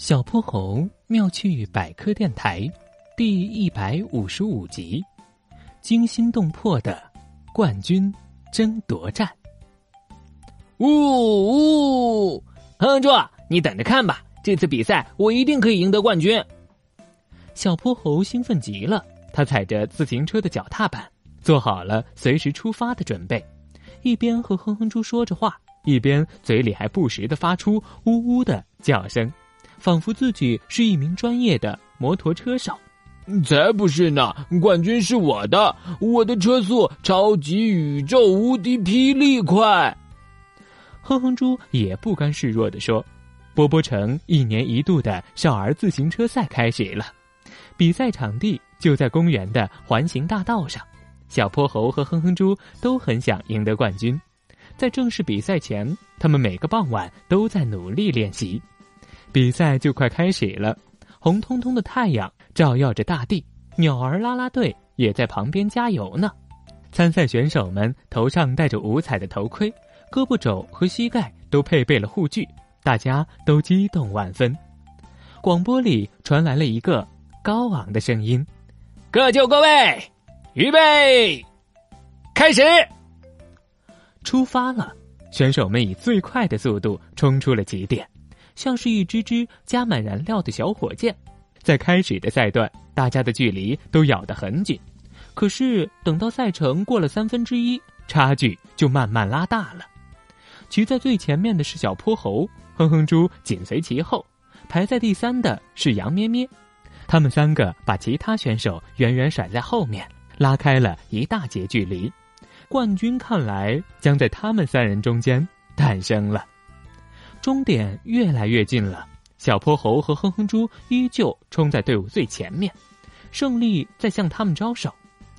小泼猴妙趣百科电台第一百五十五集：惊心动魄的冠军争夺战。呜呜，哼哼猪，你等着看吧，这次比赛我一定可以赢得冠军。小泼猴兴奋极了，他踩着自行车的脚踏板，做好了随时出发的准备，一边和哼哼猪说着话，一边嘴里还不时的发出呜呜的叫声。仿佛自己是一名专业的摩托车手，才不是呢！冠军是我的，我的车速超级宇宙无敌霹雳快。哼哼猪也不甘示弱的说：“波波城一年一度的少儿自行车赛开始了，比赛场地就在公园的环形大道上。小泼猴和哼哼猪都很想赢得冠军，在正式比赛前，他们每个傍晚都在努力练习。”比赛就快开始了，红彤彤的太阳照耀着大地，鸟儿啦啦队也在旁边加油呢。参赛选手们头上戴着五彩的头盔，胳膊肘和膝盖都配备了护具，大家都激动万分。广播里传来了一个高昂的声音：“各就各位，预备，开始！”出发了，选手们以最快的速度冲出了起点。像是一只只加满燃料的小火箭，在开始的赛段，大家的距离都咬得很紧。可是等到赛程过了三分之一，差距就慢慢拉大了。骑在最前面的是小泼猴，哼哼猪紧随其后，排在第三的是羊咩咩。他们三个把其他选手远远甩在后面，拉开了一大截距离。冠军看来将在他们三人中间诞生了。终点越来越近了，小泼猴和哼哼猪依旧冲在队伍最前面，胜利在向他们招手。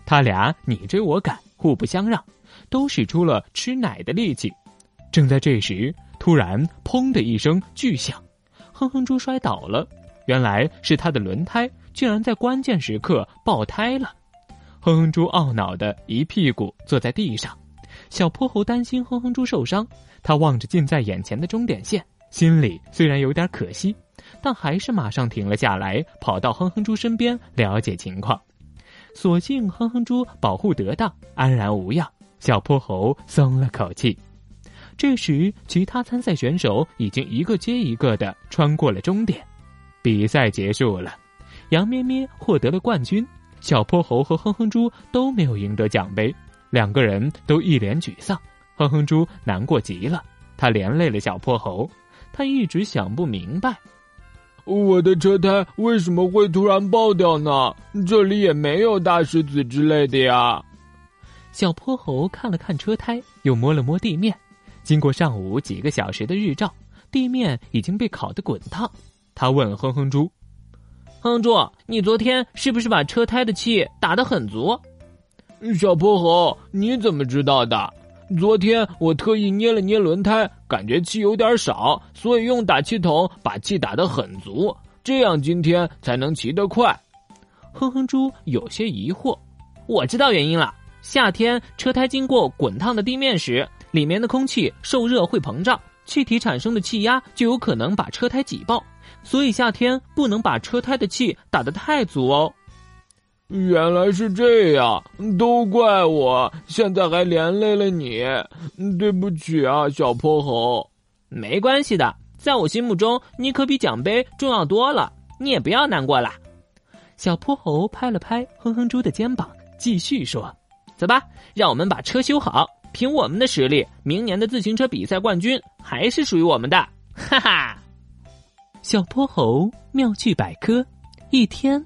他俩你追我赶，互不相让，都使出了吃奶的力气。正在这时，突然“砰”的一声巨响，哼哼猪摔倒了。原来是他的轮胎竟然在关键时刻爆胎了。哼哼猪懊恼的一屁股坐在地上。小泼猴担心哼哼猪受伤。他望着近在眼前的终点线，心里虽然有点可惜，但还是马上停了下来，跑到哼哼猪身边了解情况。所幸哼哼猪保护得当，安然无恙，小泼猴松了口气。这时，其他参赛选手已经一个接一个的穿过了终点，比赛结束了，羊咩咩获得了冠军，小泼猴和哼哼猪都没有赢得奖杯，两个人都一脸沮丧。哼哼猪难过极了，他连累了小泼猴，他一直想不明白，我的车胎为什么会突然爆掉呢？这里也没有大石子之类的呀。小泼猴看了看车胎，又摸了摸地面，经过上午几个小时的日照，地面已经被烤得滚烫。他问哼哼猪：“哼哼猪，你昨天是不是把车胎的气打得很足？”小泼猴，你怎么知道的？昨天我特意捏了捏轮胎，感觉气有点少，所以用打气筒把气打得很足，这样今天才能骑得快。哼哼猪有些疑惑，我知道原因了。夏天车胎经过滚烫的地面时，里面的空气受热会膨胀，气体产生的气压就有可能把车胎挤爆，所以夏天不能把车胎的气打得太足哦。原来是这样，都怪我，现在还连累了你，对不起啊，小泼猴。没关系的，在我心目中，你可比奖杯重要多了，你也不要难过了。小泼猴拍了。拍哼哼猪的肩膀，继续说：“走吧，让我们把车修好。凭我们的实力，明年的自行车比赛冠军还是属于我们的。”哈哈，小泼猴妙趣百科，一天。